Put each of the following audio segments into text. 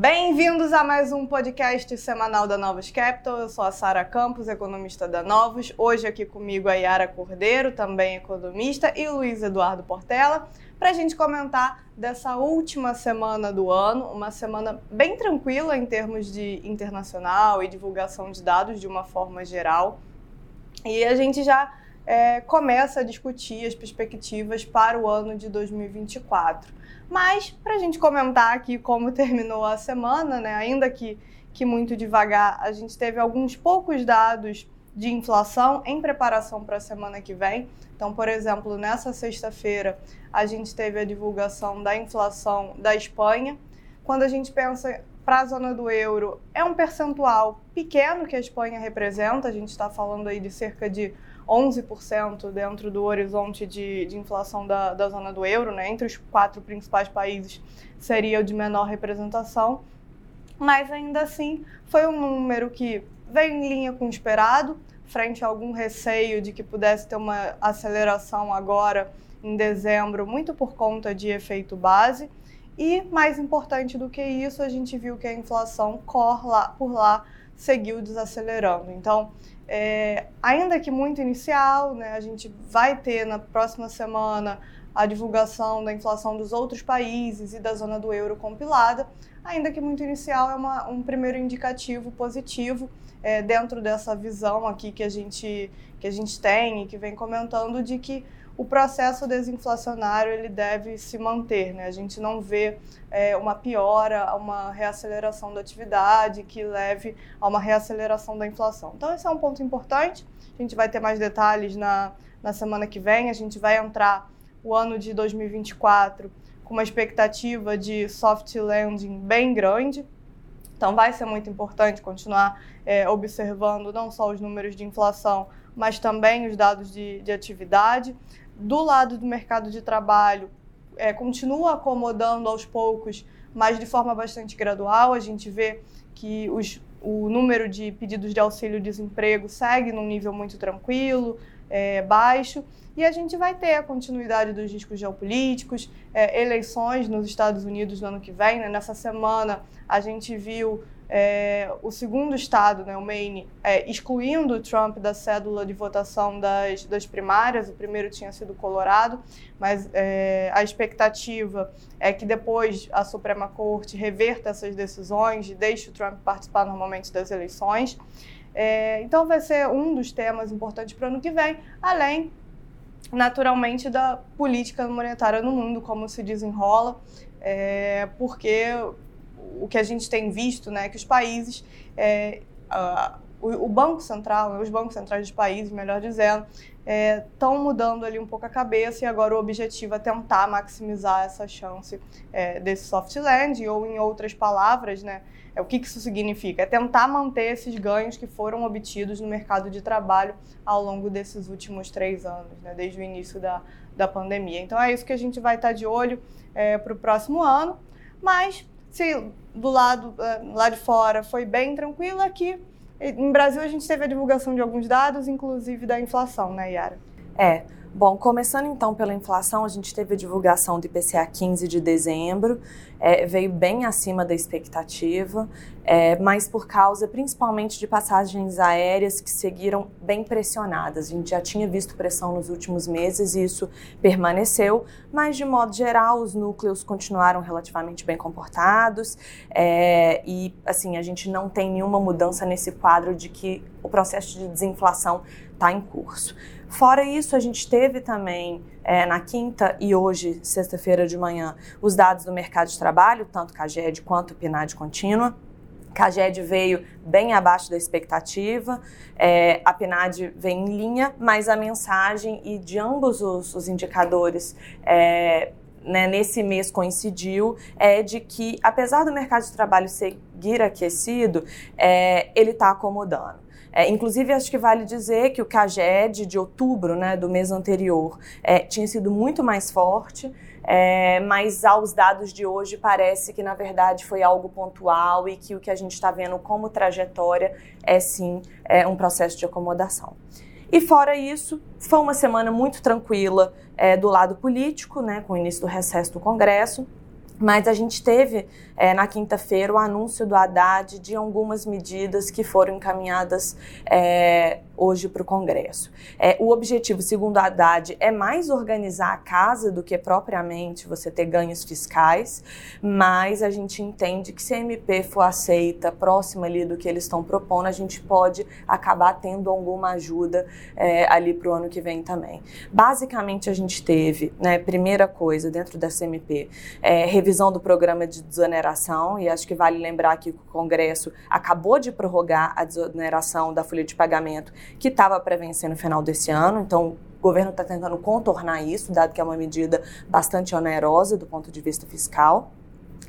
Bem-vindos a mais um podcast semanal da Novos Capital. Eu sou a Sara Campos, economista da Novos. Hoje aqui comigo a Yara Cordeiro, também economista, e o Luiz Eduardo Portela, para a gente comentar dessa última semana do ano, uma semana bem tranquila em termos de internacional e divulgação de dados de uma forma geral. E a gente já é, começa a discutir as perspectivas para o ano de 2024. Mas, para a gente comentar aqui como terminou a semana, né, ainda que, que muito devagar, a gente teve alguns poucos dados de inflação em preparação para a semana que vem. Então, por exemplo, nessa sexta-feira, a gente teve a divulgação da inflação da Espanha. Quando a gente pensa para a zona do euro, é um percentual pequeno que a Espanha representa, a gente está falando aí de cerca de 11% dentro do horizonte de, de inflação da, da zona do euro, né? entre os quatro principais países seria o de menor representação, mas ainda assim foi um número que veio em linha com o esperado, frente a algum receio de que pudesse ter uma aceleração agora em dezembro, muito por conta de efeito base. E mais importante do que isso, a gente viu que a inflação lá, por lá seguiu desacelerando. Então, é, ainda que muito inicial, né, a gente vai ter na próxima semana a divulgação da inflação dos outros países e da zona do euro compilada, ainda que muito inicial, é uma, um primeiro indicativo positivo é, dentro dessa visão aqui que a, gente, que a gente tem e que vem comentando de que o processo desinflacionário ele deve se manter. Né? A gente não vê é, uma piora, uma reaceleração da atividade que leve a uma reaceleração da inflação. Então, esse é um ponto importante. A gente vai ter mais detalhes na, na semana que vem. A gente vai entrar o ano de 2024 com uma expectativa de soft landing bem grande. Então, vai ser muito importante continuar é, observando não só os números de inflação, mas também os dados de, de atividade do lado do mercado de trabalho, é, continua acomodando aos poucos, mas de forma bastante gradual. A gente vê que os, o número de pedidos de auxílio-desemprego segue num nível muito tranquilo, é, baixo, e a gente vai ter a continuidade dos riscos geopolíticos, é, eleições nos Estados Unidos no ano que vem. Né? Nessa semana, a gente viu é, o segundo estado, né, o Maine, é, excluindo o Trump da cédula de votação das, das primárias, o primeiro tinha sido Colorado, mas é, a expectativa é que depois a Suprema Corte reverta essas decisões e deixe o Trump participar normalmente das eleições. É, então vai ser um dos temas importantes para o ano que vem, além naturalmente da política monetária no mundo, como se desenrola, é, porque o que a gente tem visto, né, que os países, é, o, o, Banco Central, né, os bancos centrais dos países, melhor dizendo, estão é, mudando ali um pouco a cabeça e agora o objetivo é tentar maximizar essa chance é, desse soft landing, ou em outras palavras, né, é, o que, que isso significa? É tentar manter esses ganhos que foram obtidos no mercado de trabalho ao longo desses últimos três anos, né, desde o início da, da pandemia. Então é isso que a gente vai estar de olho é, para o próximo ano, mas se do lado eh, lá de fora foi bem tranquilo, aqui em Brasil a gente teve a divulgação de alguns dados, inclusive da inflação, né, Yara? É. Bom, começando então pela inflação, a gente teve a divulgação do IPCA 15 de dezembro, é, veio bem acima da expectativa, é, mas por causa principalmente de passagens aéreas que seguiram bem pressionadas. A gente já tinha visto pressão nos últimos meses e isso permaneceu, mas de modo geral os núcleos continuaram relativamente bem comportados é, e assim a gente não tem nenhuma mudança nesse quadro de que o processo de desinflação está em curso. Fora isso, a gente teve também é, na quinta e hoje, sexta-feira de manhã, os dados do mercado de trabalho, tanto CAGED quanto PNAD contínua. CAGED veio bem abaixo da expectativa, é, a PNAD vem em linha, mas a mensagem e de ambos os, os indicadores é, né, nesse mês coincidiu é de que, apesar do mercado de trabalho seguir aquecido, é, ele está acomodando. É, inclusive, acho que vale dizer que o CAGED de outubro, né, do mês anterior, é, tinha sido muito mais forte, é, mas aos dados de hoje parece que, na verdade, foi algo pontual e que o que a gente está vendo como trajetória é sim é, um processo de acomodação. E fora isso, foi uma semana muito tranquila é, do lado político, né, com o início do recesso do Congresso. Mas a gente teve é, na quinta-feira o anúncio do Haddad de algumas medidas que foram encaminhadas é, hoje para o Congresso. É, o objetivo, segundo o Haddad, é mais organizar a casa do que propriamente você ter ganhos fiscais, mas a gente entende que se a MP for aceita próxima ali do que eles estão propondo, a gente pode acabar tendo alguma ajuda é, ali para o ano que vem também. Basicamente, a gente teve, né, primeira coisa, dentro dessa MP, é, revisão do programa de desoneração, e acho que vale lembrar que o Congresso acabou de prorrogar a desoneração da folha de pagamento que estava para vencer no final desse ano. Então, o governo está tentando contornar isso, dado que é uma medida bastante onerosa do ponto de vista fiscal.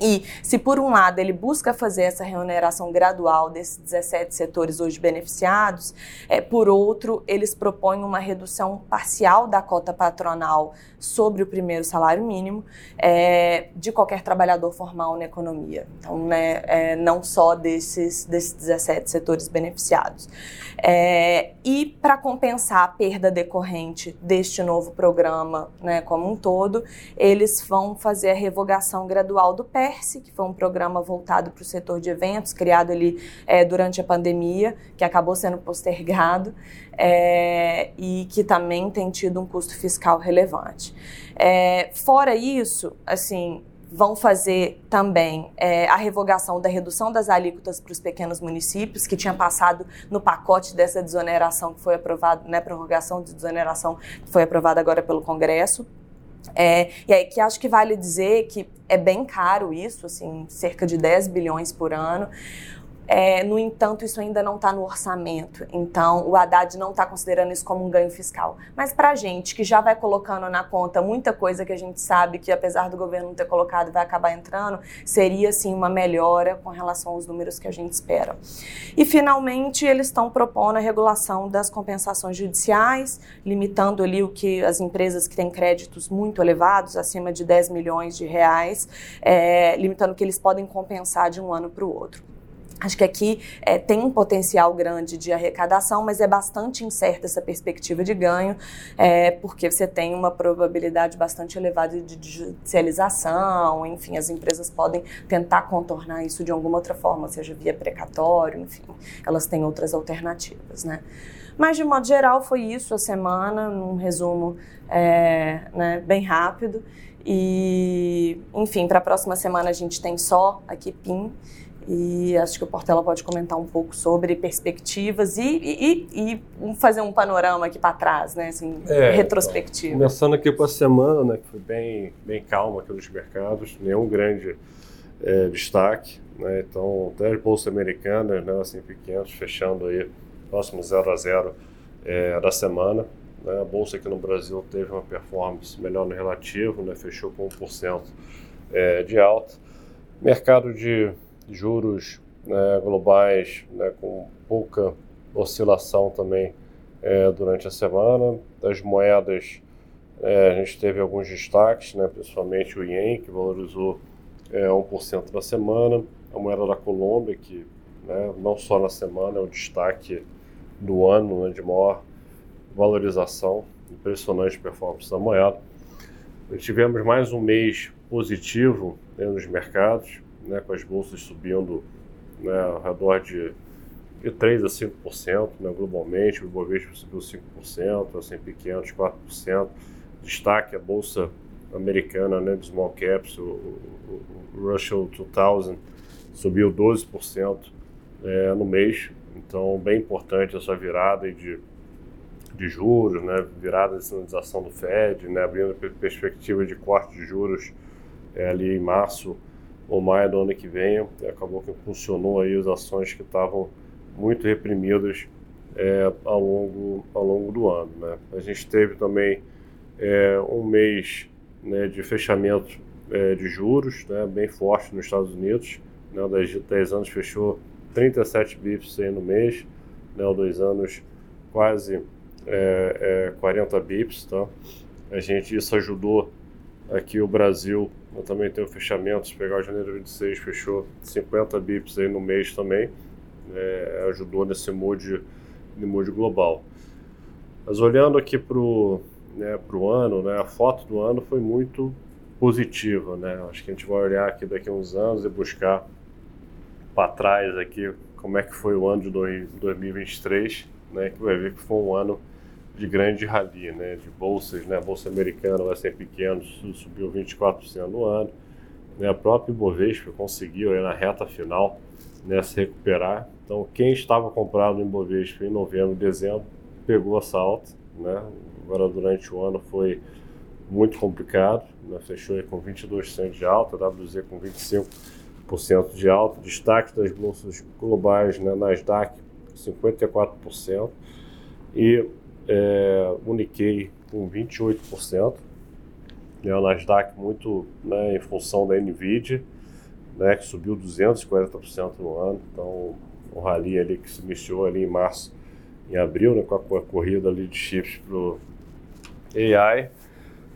E se por um lado ele busca fazer essa remuneração gradual desses 17 setores hoje beneficiados, é, por outro, eles propõem uma redução parcial da cota patronal sobre o primeiro salário mínimo é, de qualquer trabalhador formal na economia. Então, né, é, não só desses, desses 17 setores beneficiados. É, e para compensar a perda decorrente deste novo programa né, como um todo, eles vão fazer a revogação gradual do Que foi um programa voltado para o setor de eventos, criado ali é, durante a pandemia, que acabou sendo postergado é, e que também tem tido um custo fiscal relevante. É, fora isso, assim, vão fazer também é, a revogação da redução das alíquotas para os pequenos municípios, que tinha passado no pacote dessa desoneração que foi aprovado, né, prorrogação de desoneração que foi aprovada agora pelo Congresso. É, e aí que acho que vale dizer que é bem caro isso, assim, cerca de 10 bilhões por ano. É, no entanto, isso ainda não está no orçamento. Então, o Haddad não está considerando isso como um ganho fiscal. Mas para a gente, que já vai colocando na conta muita coisa que a gente sabe que, apesar do governo não ter colocado, vai acabar entrando, seria, sim, uma melhora com relação aos números que a gente espera. E, finalmente, eles estão propondo a regulação das compensações judiciais, limitando ali o que as empresas que têm créditos muito elevados, acima de 10 milhões de reais, é, limitando o que eles podem compensar de um ano para o outro. Acho que aqui é, tem um potencial grande de arrecadação, mas é bastante incerta essa perspectiva de ganho, é, porque você tem uma probabilidade bastante elevada de judicialização, enfim, as empresas podem tentar contornar isso de alguma outra forma, seja via precatório, enfim, elas têm outras alternativas, né? Mas, de modo geral, foi isso a semana, num resumo é, né, bem rápido. E, enfim, para a próxima semana a gente tem só aqui PIN. E acho que o Portela pode comentar um pouco sobre perspectivas e, e, e fazer um panorama aqui para trás, né? Assim, é, retrospectiva. Começando aqui com a semana, né, que foi bem, bem calma aqui nos mercados, nenhum grande é, destaque. Né? Então, até as bolsas americanas, né, assim, pequenos, fechando aí próximo 0 a 0 é, da semana. Né? A bolsa aqui no Brasil teve uma performance melhor no relativo, né? fechou com 1% é, de alta. Mercado de juros né, globais né, com pouca oscilação também é, durante a semana. Das moedas, é, a gente teve alguns destaques, né, principalmente o Yen, que valorizou é, 1% na semana. A moeda da Colômbia, que né, não só na semana é o destaque do ano né, de maior valorização, impressionante performance da moeda. Tivemos mais um mês positivo né, nos mercados, né, com as bolsas subindo né, ao redor de, de 3% a 5% né, globalmente, o Ibovespa subiu 5%, a S&P 500 4%, destaque a bolsa americana né, de small caps, o, o, o Russell 2000 subiu 12% é, no mês, então bem importante essa virada de, de juros, né, virada de sinalização do Fed, né, abrindo perspectiva de corte de juros é, ali em março ou maio do ano que vem, acabou que funcionou aí as ações que estavam muito reprimidas é, ao, longo, ao longo do ano. Né? A gente teve também é, um mês né, de fechamento é, de juros né, bem forte nos Estados Unidos. Né, 10, 10 anos fechou 37 bips no mês, né, o dois anos quase é, 40 é, bips. Tá? A gente, isso ajudou aqui o Brasil eu também tenho fechamentos, pegar janeiro 26, fechou 50 bips aí no mês também, é, ajudou nesse mood, no mood global. Mas olhando aqui para o né, pro ano, né, a foto do ano foi muito positiva, né? Acho que a gente vai olhar aqui daqui a uns anos e buscar para trás aqui como é que foi o ano de 2023, né? Que vai ver que foi um ano de grande rally, né? De bolsas, né? A bolsa americana, o S&P 500 subiu 24% no ano, né? A própria Ibovespa conseguiu aí na reta final né, se recuperar. Então, quem estava comprado no Ibovespa em novembro dezembro pegou essa alta, né? Agora durante o ano foi muito complicado, né? fechou com 22% de alta, WZ com 25% de alta, destaque das bolsas globais, né? Nasdaq 54% e é, o Nikkei com 28%, né? o Nasdaq muito né, em função da Nvidia, né, que subiu 240% no ano, então o rally ali que se iniciou ali em março, em abril, né, com a corrida ali de chips para o AI,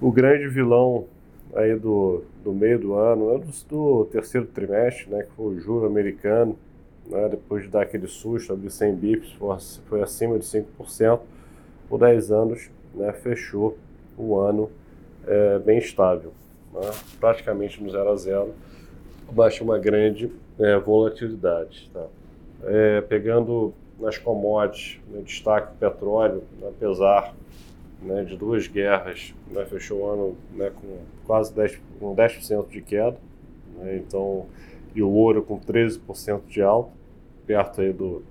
o grande vilão aí do, do meio do ano, do, do terceiro trimestre, né, que foi o juro americano, né, depois de dar aquele susto de 100 bips, foi, foi acima de 5%, por 10 anos, né, fechou o ano é, bem estável, né, praticamente no 0 a 0, baixa uma grande é, volatilidade. Tá? É, pegando nas commodities, né, destaque petróleo, apesar né, de duas guerras, né, fechou o ano né, com quase 10%, com 10 de queda, né, então, e o ouro com 13% de alta, perto aí do,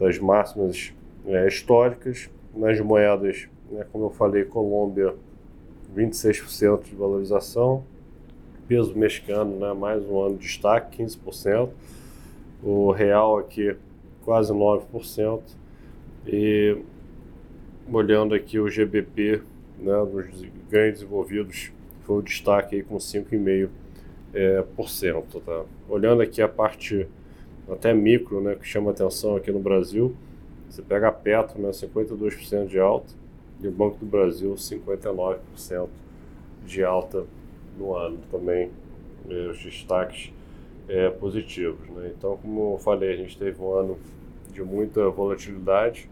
das máximas é, históricas. Nas moedas, né, como eu falei, Colômbia 26% de valorização, peso mexicano, né, mais um ano de destaque, 15%, o real aqui quase 9%, e olhando aqui o GBP, né, dos ganhos desenvolvidos, foi o destaque aí com 5,5%. É, por cento, tá? Olhando aqui a parte até micro, né, que chama atenção aqui no Brasil, você pega a Petro, né, 52% de alta, e o Banco do Brasil, 59% de alta no ano também, é, os destaques é, positivos. Né? Então, como eu falei, a gente teve um ano de muita volatilidade,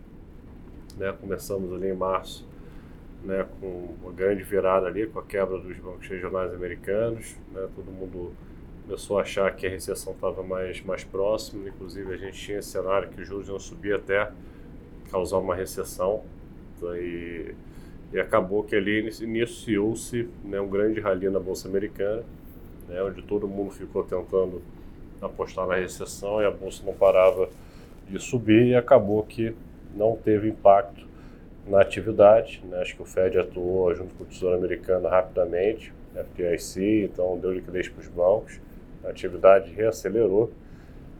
né? Começamos ali em março, né, com uma grande virada ali, com a quebra dos bancos regionais americanos, né? Todo mundo começou a achar que a recessão estava mais mais próxima, inclusive a gente tinha esse cenário que os juros iam subir até causar uma recessão. Então, e, e acabou que ali iniciou-se né, um grande rally na bolsa americana, né, onde todo mundo ficou tentando apostar na recessão e a bolsa não parava de subir e acabou que não teve impacto na atividade. Né? Acho que o Fed atuou junto com o Tesouro Americano rapidamente, FDIC, então deu liquidez para os bancos, a atividade reacelerou.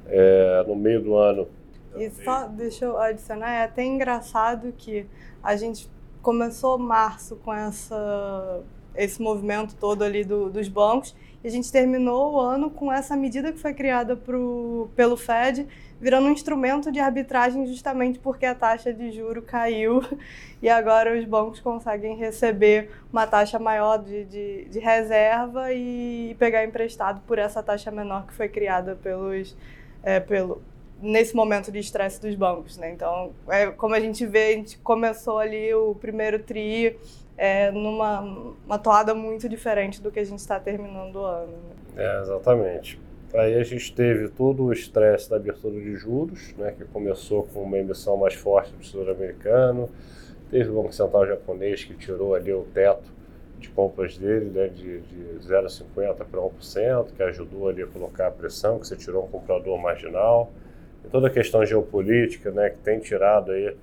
É, no meio do ano. E só deixa eu adicionar, é até engraçado que a gente começou março com essa, esse movimento todo ali do, dos bancos e a gente terminou o ano com essa medida que foi criada pro, pelo Fed virando um instrumento de arbitragem justamente porque a taxa de juro caiu e agora os bancos conseguem receber uma taxa maior de, de, de reserva e pegar emprestado por essa taxa menor que foi criada pelos, é, pelo, nesse momento de estresse dos bancos. Né? Então, é, como a gente vê, a gente começou ali o primeiro TRI é, numa uma toada muito diferente do que a gente está terminando o ano. Né? É, exatamente. Aí a gente teve todo o estresse da abertura de juros, né, que começou com uma emissão mais forte do Tesouro americano. Teve o Banco Central japonês que tirou ali o teto de compras dele né, de, de 0,50% para 1%, que ajudou ali a colocar a pressão, que você tirou um comprador marginal. Toda a questão geopolítica né, que tem tirado aí,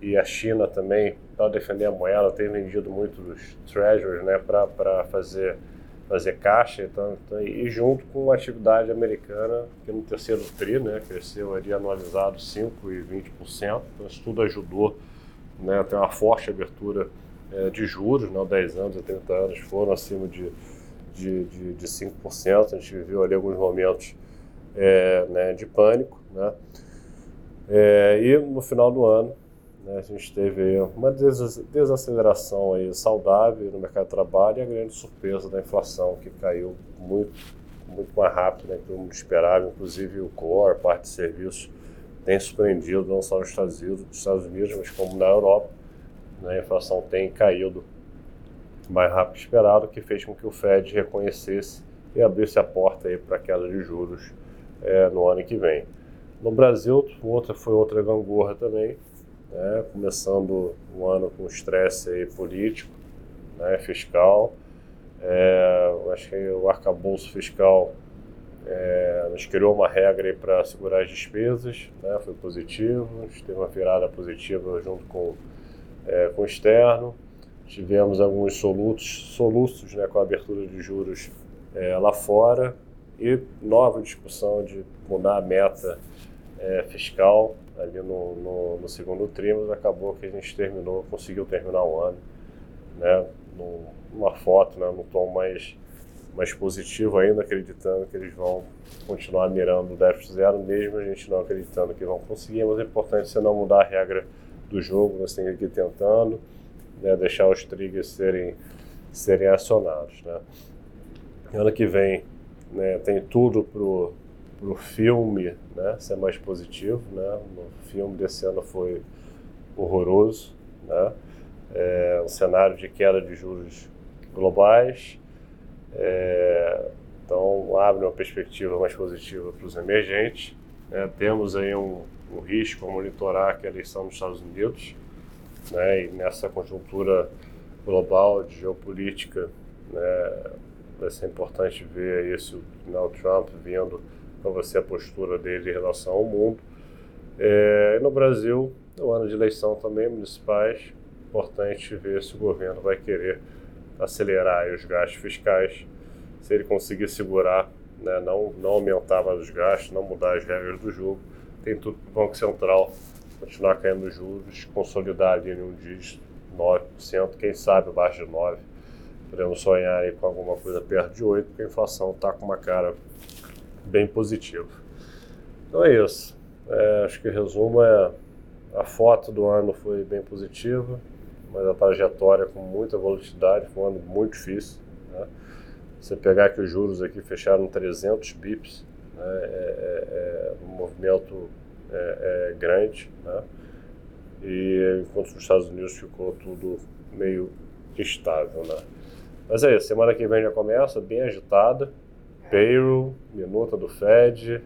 e a China também, para defender a moeda, tem vendido muito os treasuries né, para fazer fazer caixa, então, então, e junto com a atividade americana, que no terceiro TRI, né, cresceu ali anualizado 5% e 20%, então isso tudo ajudou né, a ter uma forte abertura é, de juros, né, 10 anos e 30 anos foram acima de, de, de, de 5%, a gente viveu ali alguns momentos é, né, de pânico, né, é, e no final do ano né? A gente teve uma desaceleração aí saudável no mercado de trabalho e a grande surpresa da inflação, que caiu muito, muito mais rápido né, que todo mundo esperava. Inclusive o core, a parte de serviços, tem surpreendido não só nos Estados Unidos, nos Estados Unidos mas como na Europa. Né? A inflação tem caído mais rápido que esperado, que fez com que o Fed reconhecesse e abrisse a porta para a queda de juros é, no ano que vem. No Brasil, outra foi outra gangorra também, né, começando o ano com estresse político, né, fiscal. É, acho que o arcabouço fiscal é, nos criou uma regra para segurar as despesas, né, foi positivo, a gente teve uma virada positiva junto com, é, com o externo. Tivemos alguns solutos, soluços né, com a abertura de juros é, lá fora e nova discussão de mudar a meta é, fiscal ali no, no, no, segundo trimestre. Acabou que a gente terminou, conseguiu terminar o ano né, numa foto, né, num tom mais, mais positivo ainda, acreditando que eles vão continuar mirando o déficit zero, mesmo a gente não acreditando que vão conseguir. Mas é importante você não mudar a regra do jogo, você tem que ir tentando né, deixar os triggers serem, serem acionados. Né. Ano que vem né, tem tudo pro pro filme, né, ser mais positivo, né? O filme desse ano foi horroroso, né? É um cenário de queda de juros globais, é, então abre uma perspectiva mais positiva para os emergentes. Né? Temos aí um, um risco a monitorar que a eleição nos Estados Unidos, né? E nessa conjuntura global de geopolítica, né? Vai ser importante ver isso, o Donald Trump vindo para você a postura dele em relação ao mundo. É, no Brasil, no ano de eleição também municipais, importante ver se o governo vai querer acelerar os gastos fiscais, se ele conseguir segurar, né, não, não aumentar mais os gastos, não mudar as regras do jogo, tem tudo para o Banco Central continuar caindo os juros, consolidar ali em um dígito, 9%, quem sabe abaixo de 9%. Podemos sonhar aí com alguma coisa perto de 8%, porque a inflação está com uma cara bem positivo. Então é isso. É, acho que resumo é a foto do ano foi bem positiva, mas a trajetória com muita volatilidade, foi um ano muito difícil. Né? Você pegar que os juros aqui fecharam 300 bips, né? é, é, é, um movimento é, é, grande, né? e enquanto nos Estados Unidos ficou tudo meio estável. Né? Mas é isso, semana que vem já começa, bem agitada payroll, minuta do Fed,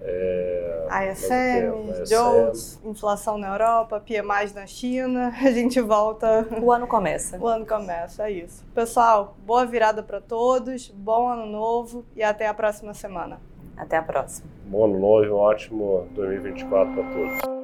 é, ISM, Jones, inflação na Europa, PMI na China, a gente volta. O ano começa. O ano começa, é isso. Pessoal, boa virada para todos, bom ano novo e até a próxima semana. Até a próxima. Bom ano novo e um ótimo 2024 para todos.